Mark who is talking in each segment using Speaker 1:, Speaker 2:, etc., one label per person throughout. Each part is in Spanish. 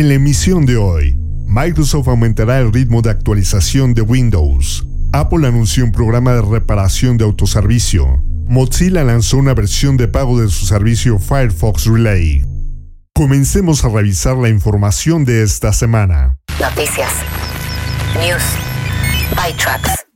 Speaker 1: En la emisión de hoy, Microsoft aumentará el ritmo de actualización de Windows. Apple anunció un programa de reparación de autoservicio. Mozilla lanzó una versión de pago de su servicio Firefox Relay. Comencemos a revisar la información de esta semana.
Speaker 2: Noticias. News. ByTrax.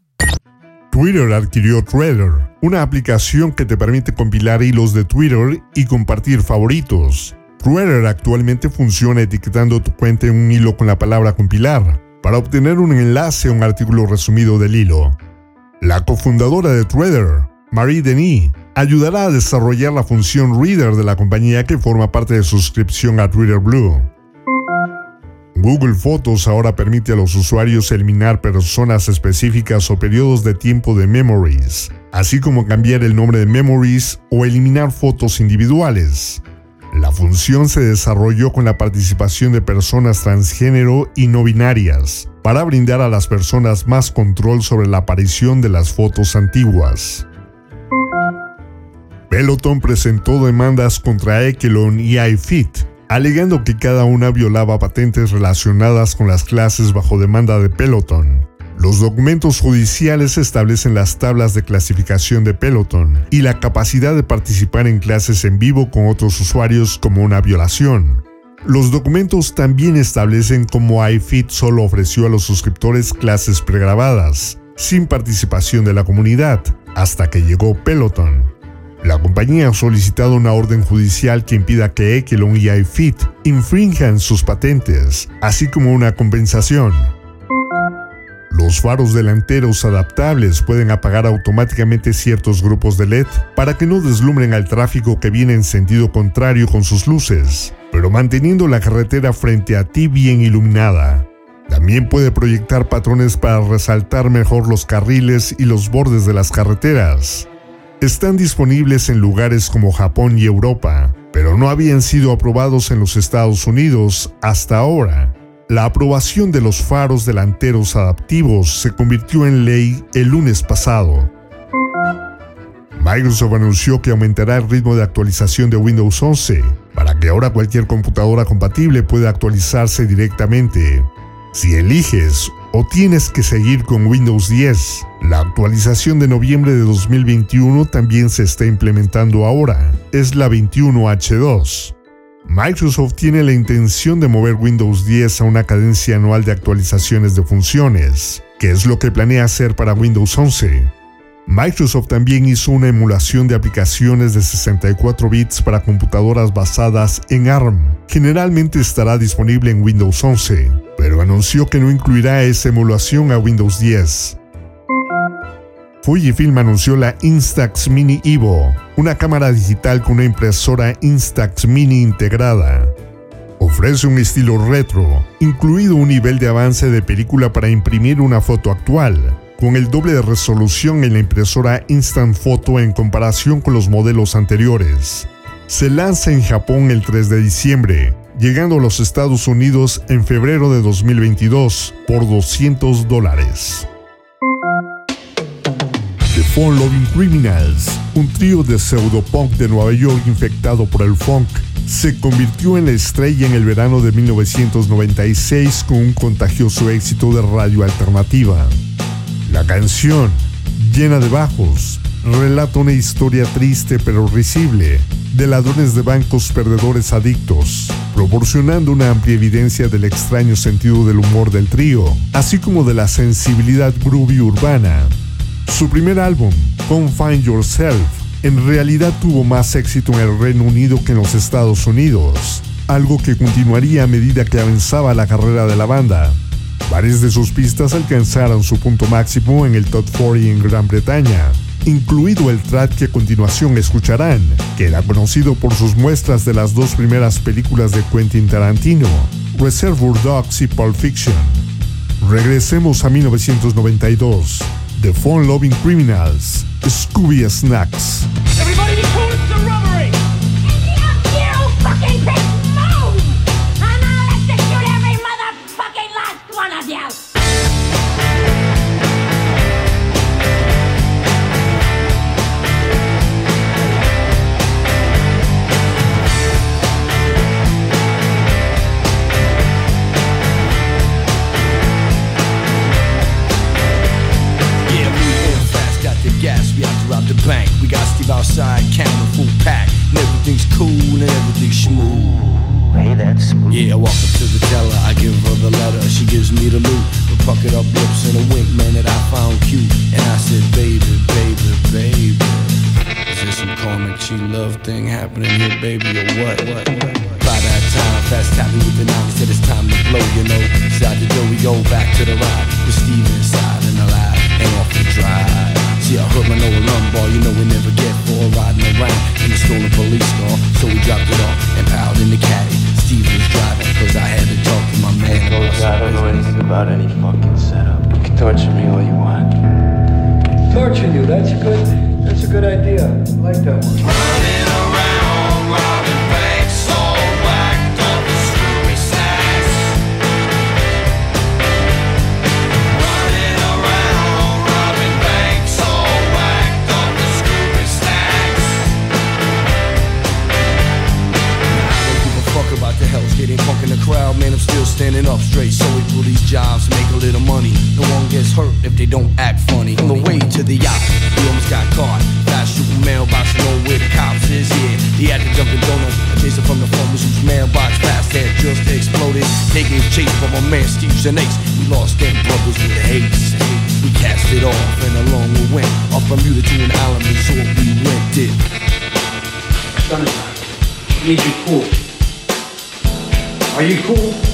Speaker 1: Twitter adquirió Threader, una aplicación que te permite compilar hilos de Twitter y compartir favoritos. Threader actualmente funciona etiquetando tu cuenta en un hilo con la palabra compilar, para obtener un enlace a un artículo resumido del hilo. La cofundadora de Threader, Marie Denis, ayudará a desarrollar la función Reader de la compañía que forma parte de suscripción a Twitter Blue. Google Fotos ahora permite a los usuarios eliminar personas específicas o periodos de tiempo de Memories, así como cambiar el nombre de Memories o eliminar fotos individuales. La función se desarrolló con la participación de personas transgénero y no binarias, para brindar a las personas más control sobre la aparición de las fotos antiguas. Peloton presentó demandas contra Ekelon y iFit, alegando que cada una violaba patentes relacionadas con las clases bajo demanda de Peloton. Los documentos judiciales establecen las tablas de clasificación de Peloton y la capacidad de participar en clases en vivo con otros usuarios como una violación. Los documentos también establecen cómo iFit solo ofreció a los suscriptores clases pregrabadas, sin participación de la comunidad, hasta que llegó Peloton. La compañía ha solicitado una orden judicial que impida que Ekelon y iFit infrinjan sus patentes, así como una compensación. Los faros delanteros adaptables pueden apagar automáticamente ciertos grupos de LED para que no deslumbren al tráfico que viene en sentido contrario con sus luces, pero manteniendo la carretera frente a ti bien iluminada. También puede proyectar patrones para resaltar mejor los carriles y los bordes de las carreteras. Están disponibles en lugares como Japón y Europa, pero no habían sido aprobados en los Estados Unidos hasta ahora. La aprobación de los faros delanteros adaptivos se convirtió en ley el lunes pasado. Microsoft anunció que aumentará el ritmo de actualización de Windows 11 para que ahora cualquier computadora compatible pueda actualizarse directamente. Si eliges o tienes que seguir con Windows 10, la actualización de noviembre de 2021 también se está implementando ahora. Es la 21H2. Microsoft tiene la intención de mover Windows 10 a una cadencia anual de actualizaciones de funciones, que es lo que planea hacer para Windows 11. Microsoft también hizo una emulación de aplicaciones de 64 bits para computadoras basadas en ARM. Generalmente estará disponible en Windows 11, pero anunció que no incluirá esa emulación a Windows 10. Fujifilm anunció la Instax Mini Evo, una cámara digital con una impresora Instax Mini integrada. Ofrece un estilo retro, incluido un nivel de avance de película para imprimir una foto actual, con el doble de resolución en la impresora Instant Photo en comparación con los modelos anteriores. Se lanza en Japón el 3 de diciembre, llegando a los Estados Unidos en febrero de 2022 por 200 dólares. Fun Loving Criminals, un trío de pseudopunk de Nueva York infectado por el funk, se convirtió en la estrella en el verano de 1996 con un contagioso éxito de radio alternativa. La canción, llena de bajos, relata una historia triste pero risible de ladrones de bancos perdedores adictos, proporcionando una amplia evidencia del extraño sentido del humor del trío, así como de la sensibilidad groovy urbana su primer álbum, Confine Yourself, en realidad tuvo más éxito en el Reino Unido que en los Estados Unidos, algo que continuaría a medida que avanzaba la carrera de la banda. Varias de sus pistas alcanzaron su punto máximo en el Top 40 en Gran Bretaña, incluido el track que a continuación escucharán, que era conocido por sus muestras de las dos primeras películas de Quentin Tarantino, Reservoir Dogs y Pulp Fiction. Regresemos a 1992. The Fun Loving Criminals, Scooby Snacks.
Speaker 3: outside, bar, you know we never get for riding around in the stolen police car. So we dropped it off and piled in the caddy. Steve was driving, cause I had to talk to my man.
Speaker 4: Look, I don't know anything about any fucking setup. You can torture me all you want.
Speaker 5: Torture you, that's a good, that's a good idea. I like that one.
Speaker 3: Standing up straight. So we pull these jobs, make a little money. No one gets hurt if they don't act funny. On the way to the yacht, we almost got caught. Fast shooting mailbox, to know where the cops is. Yeah, he had to jump the donut. I chased him from the farmers whose mailbox fast had just exploded. They gave chase from my man Steve's and Ace. We lost them brothers with haste. We cast it off and along we went. Off Bermuda to an island resort we went rented.
Speaker 5: Sunshine. Need you cool. Are you cool?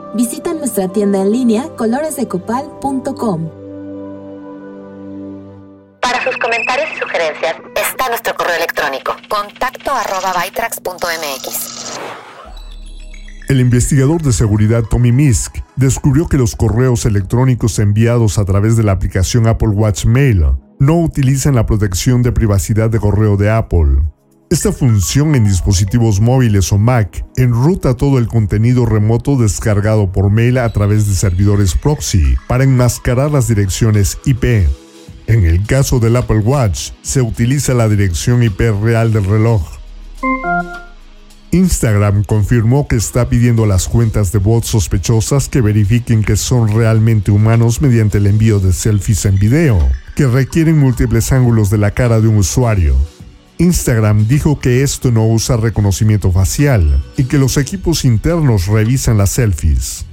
Speaker 6: Visita nuestra tienda en línea coloresdecopal.com.
Speaker 2: Para sus comentarios y sugerencias está nuestro correo electrónico contacto arroba bytrax.mx.
Speaker 1: El investigador de seguridad Tommy Misk descubrió que los correos electrónicos enviados a través de la aplicación Apple Watch Mail no utilizan la protección de privacidad de correo de Apple. Esta función en dispositivos móviles o Mac enruta todo el contenido remoto descargado por mail a través de servidores proxy para enmascarar las direcciones IP. En el caso del Apple Watch, se utiliza la dirección IP real del reloj. Instagram confirmó que está pidiendo a las cuentas de bots sospechosas que verifiquen que son realmente humanos mediante el envío de selfies en video, que requieren múltiples ángulos de la cara de un usuario. Instagram dijo que esto no usa reconocimiento facial y que los equipos internos revisan las selfies.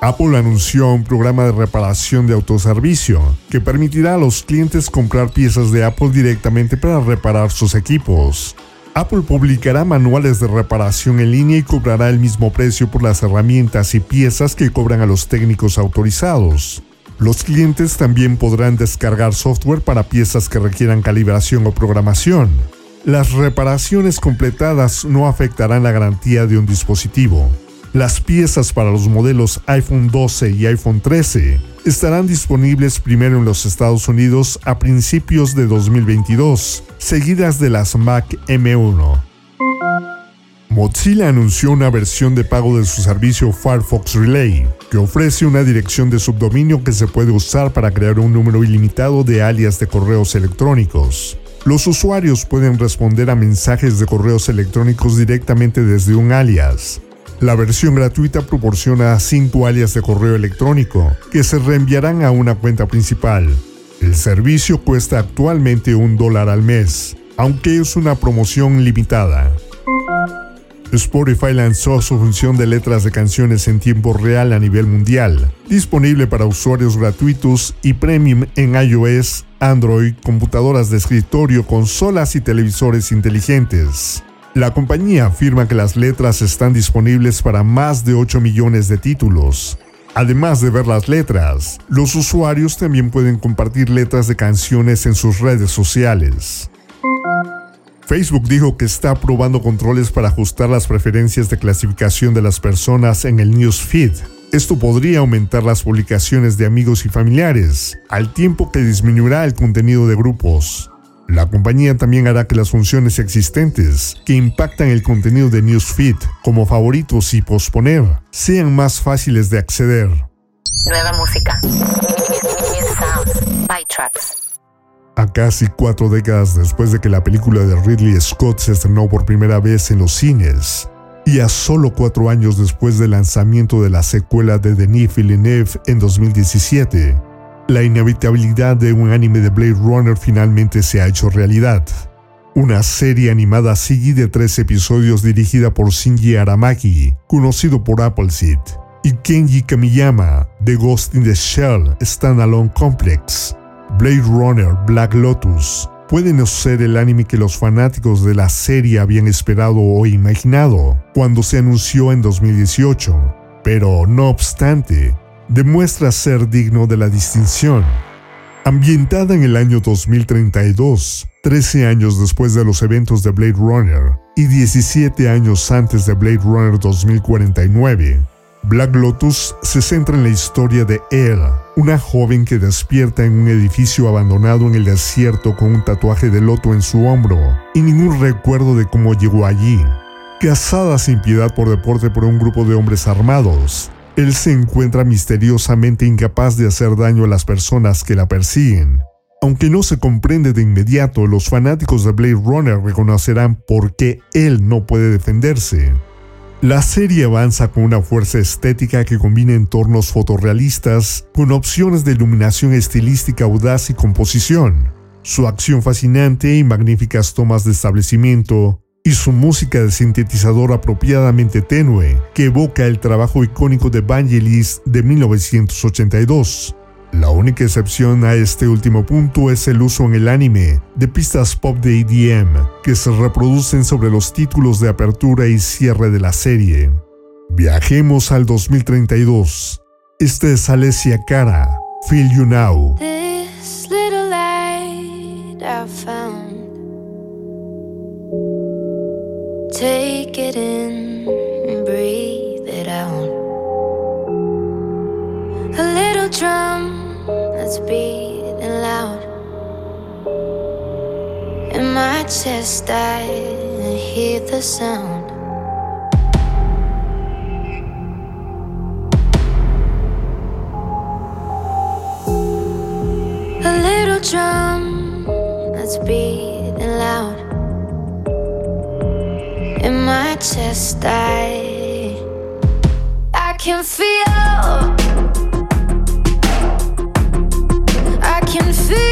Speaker 1: Apple anunció un programa de reparación de autoservicio que permitirá a los clientes comprar piezas de Apple directamente para reparar sus equipos. Apple publicará manuales de reparación en línea y cobrará el mismo precio por las herramientas y piezas que cobran a los técnicos autorizados. Los clientes también podrán descargar software para piezas que requieran calibración o programación. Las reparaciones completadas no afectarán la garantía de un dispositivo. Las piezas para los modelos iPhone 12 y iPhone 13 estarán disponibles primero en los Estados Unidos a principios de 2022, seguidas de las Mac M1. Mozilla anunció una versión de pago de su servicio Firefox Relay, que ofrece una dirección de subdominio que se puede usar para crear un número ilimitado de alias de correos electrónicos. Los usuarios pueden responder a mensajes de correos electrónicos directamente desde un alias. La versión gratuita proporciona 5 alias de correo electrónico que se reenviarán a una cuenta principal. El servicio cuesta actualmente un dólar al mes, aunque es una promoción limitada. Spotify lanzó su función de letras de canciones en tiempo real a nivel mundial, disponible para usuarios gratuitos y premium en iOS, Android, computadoras de escritorio, consolas y televisores inteligentes. La compañía afirma que las letras están disponibles para más de 8 millones de títulos. Además de ver las letras, los usuarios también pueden compartir letras de canciones en sus redes sociales. Facebook dijo que está probando controles para ajustar las preferencias de clasificación de las personas en el newsfeed. Esto podría aumentar las publicaciones de amigos y familiares, al tiempo que disminuirá el contenido de grupos. La compañía también hará que las funciones existentes que impactan el contenido de Newsfeed, como favoritos y posponer, sean más fáciles de acceder.
Speaker 2: Nueva música. By.
Speaker 1: A casi cuatro décadas después de que la película de Ridley Scott se estrenó por primera vez en los cines, y a solo cuatro años después del lanzamiento de la secuela de Denis Villeneuve en 2017, la inevitabilidad de un anime de Blade Runner finalmente se ha hecho realidad. Una serie animada CGI de tres episodios dirigida por Shinji Aramaki, conocido por Appleseed, y Kenji Kamiyama, de Ghost in the Shell Standalone Complex, Blade Runner Black Lotus puede no ser el anime que los fanáticos de la serie habían esperado o imaginado cuando se anunció en 2018, pero no obstante, demuestra ser digno de la distinción. Ambientada en el año 2032, 13 años después de los eventos de Blade Runner y 17 años antes de Blade Runner 2049, Black Lotus se centra en la historia de Elle, una joven que despierta en un edificio abandonado en el desierto con un tatuaje de loto en su hombro y ningún recuerdo de cómo llegó allí. Casada sin piedad por deporte por un grupo de hombres armados, él se encuentra misteriosamente incapaz de hacer daño a las personas que la persiguen. Aunque no se comprende de inmediato, los fanáticos de Blade Runner reconocerán por qué él no puede defenderse. La serie avanza con una fuerza estética que combina entornos fotorrealistas con opciones de iluminación estilística audaz y composición, su acción fascinante y magníficas tomas de establecimiento, y su música de sintetizador apropiadamente tenue que evoca el trabajo icónico de Vangelis de 1982. La única excepción a este último punto es el uso en el anime de pistas pop de EDM que se reproducen sobre los títulos de apertura y cierre de la serie. Viajemos al 2032. Este es Alessia Cara, Feel You Now.
Speaker 7: This little light found. Take it in Chest, I hear the sound. A little drum that's beating loud. In my chest, I I can feel. I can feel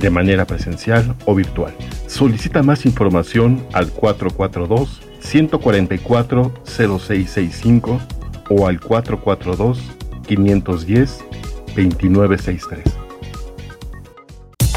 Speaker 8: de manera presencial o virtual. Solicita más información al 442-144-0665 o al 442-510-2963.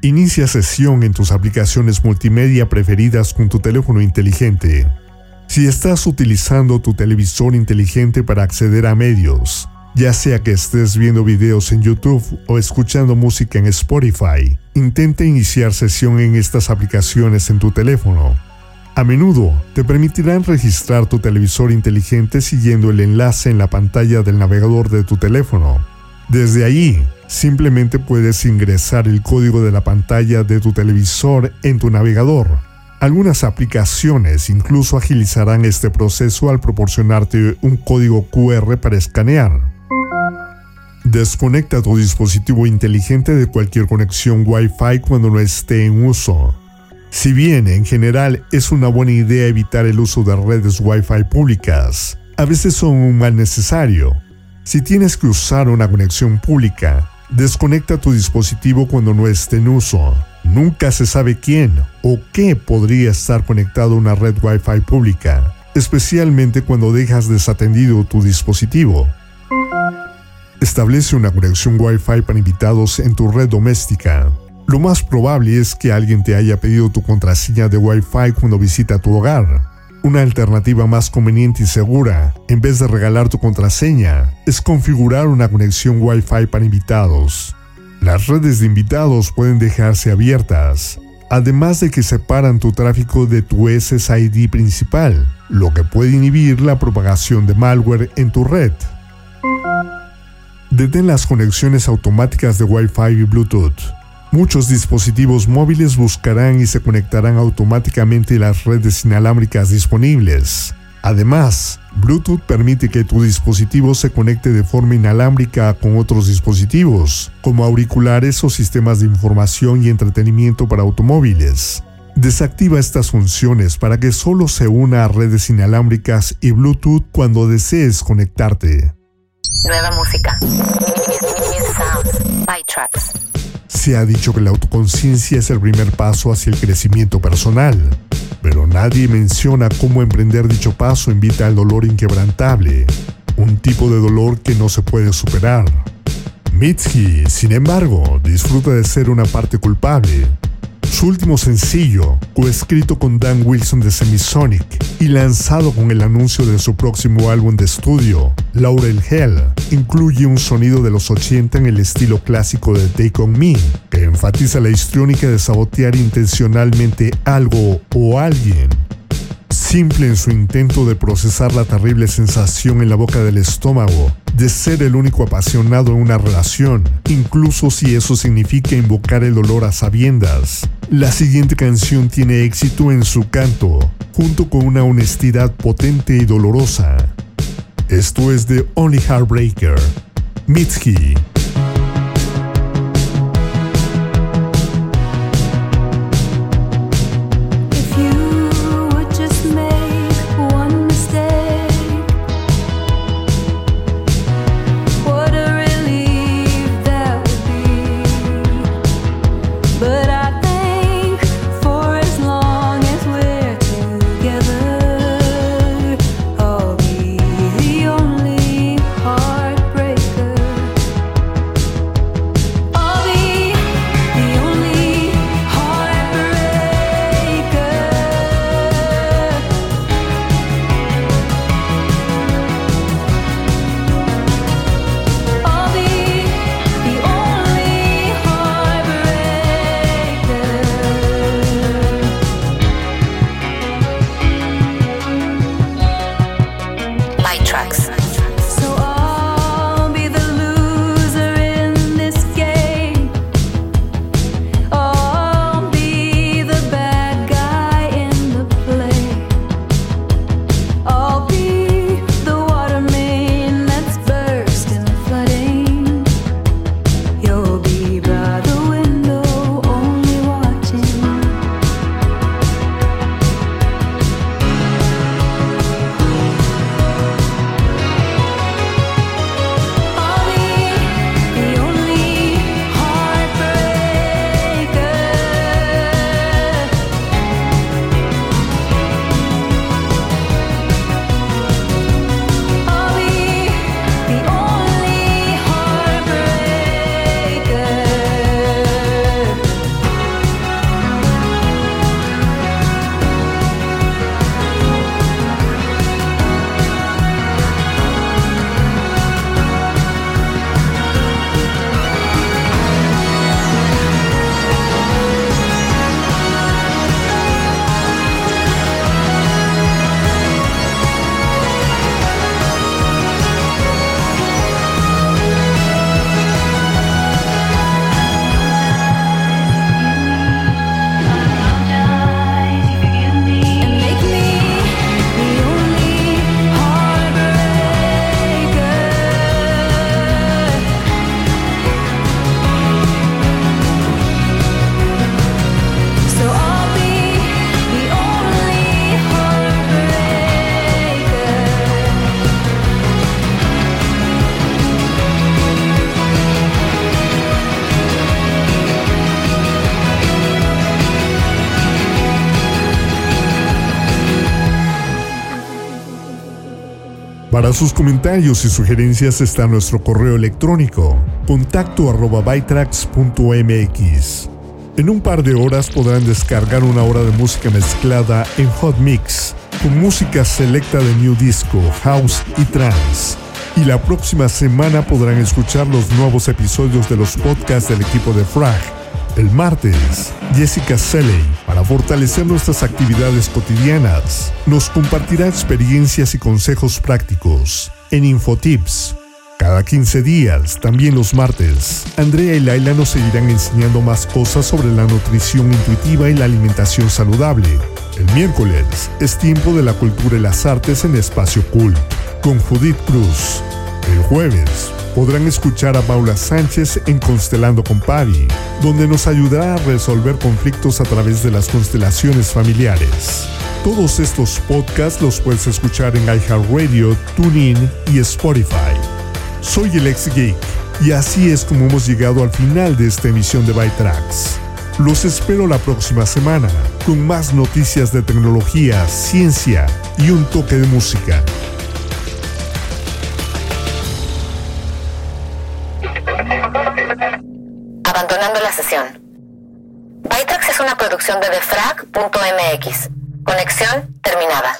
Speaker 1: Inicia sesión en tus aplicaciones multimedia preferidas con tu teléfono inteligente. Si estás utilizando tu televisor inteligente para acceder a medios, ya sea que estés viendo videos en YouTube o escuchando música en Spotify, intenta iniciar sesión en estas aplicaciones en tu teléfono. A menudo te permitirán registrar tu televisor inteligente siguiendo el enlace en la pantalla del navegador de tu teléfono. Desde allí, simplemente puedes ingresar el código de la pantalla de tu televisor en tu navegador. Algunas aplicaciones incluso agilizarán este proceso al proporcionarte un código QR para escanear. Desconecta tu dispositivo inteligente de cualquier conexión Wi-Fi cuando no esté en uso. Si bien en general es una buena idea evitar el uso de redes Wi-Fi públicas, a veces son un mal necesario. Si tienes que usar una conexión pública, desconecta tu dispositivo cuando no esté en uso. Nunca se sabe quién o qué podría estar conectado a una red Wi-Fi pública, especialmente cuando dejas desatendido tu dispositivo. Establece una conexión Wi-Fi para invitados en tu red doméstica. Lo más probable es que alguien te haya pedido tu contraseña de Wi-Fi cuando visita tu hogar. Una alternativa más conveniente y segura, en vez de regalar tu contraseña, es configurar una conexión Wi-Fi para invitados. Las redes de invitados pueden dejarse abiertas, además de que separan tu tráfico de tu SSID principal, lo que puede inhibir la propagación de malware en tu red. Detén las conexiones automáticas de Wi-Fi y Bluetooth. Muchos dispositivos móviles buscarán y se conectarán automáticamente las redes inalámbricas disponibles. Además, Bluetooth permite que tu dispositivo se conecte de forma inalámbrica con otros dispositivos, como auriculares o sistemas de información y entretenimiento para automóviles. Desactiva estas funciones para que solo se una a redes inalámbricas y Bluetooth cuando desees conectarte.
Speaker 2: Nueva música.
Speaker 1: Se ha dicho que la autoconciencia es el primer paso hacia el crecimiento personal, pero nadie menciona cómo emprender dicho paso invita al dolor inquebrantable, un tipo de dolor que no se puede superar. Mitski, sin embargo, disfruta de ser una parte culpable. Su último sencillo, coescrito con Dan Wilson de Semisonic y lanzado con el anuncio de su próximo álbum de estudio, Laurel Hell, incluye un sonido de los 80 en el estilo clásico de Take On Me, que enfatiza la histriónica de sabotear intencionalmente algo o alguien. Simple en su intento de procesar la terrible sensación en la boca del estómago de ser el único apasionado en una relación, incluso si eso significa invocar el dolor a sabiendas. La siguiente canción tiene éxito en su canto, junto con una honestidad potente y dolorosa. Esto es de Only Heartbreaker, Mitski. Para sus comentarios y sugerencias está nuestro correo electrónico contacto arroba bytrax.mx. En un par de horas podrán descargar una hora de música mezclada en Hot Mix, con música selecta de New Disco, House y Trance. Y la próxima semana podrán escuchar los nuevos episodios de los podcasts del equipo de Frag. El martes, Jessica Selley, para fortalecer nuestras actividades cotidianas, nos compartirá experiencias y consejos prácticos en Infotips. Cada 15 días, también los martes, Andrea y Laila nos seguirán enseñando más cosas sobre la nutrición intuitiva y la alimentación saludable. El miércoles es tiempo de la cultura y las artes en Espacio Cool, con Judith Cruz. El jueves podrán escuchar a Paula Sánchez en Constelando con Pavi, donde nos ayudará a resolver conflictos a través de las constelaciones familiares. Todos estos podcasts los puedes escuchar en iHeartRadio, TuneIn y Spotify. Soy el ex geek y así es como hemos llegado al final de esta emisión de Bytrax. Los espero la próxima semana con más noticias de tecnología, ciencia y un toque de música.
Speaker 2: Producción de defrag.mx. Conexión terminada.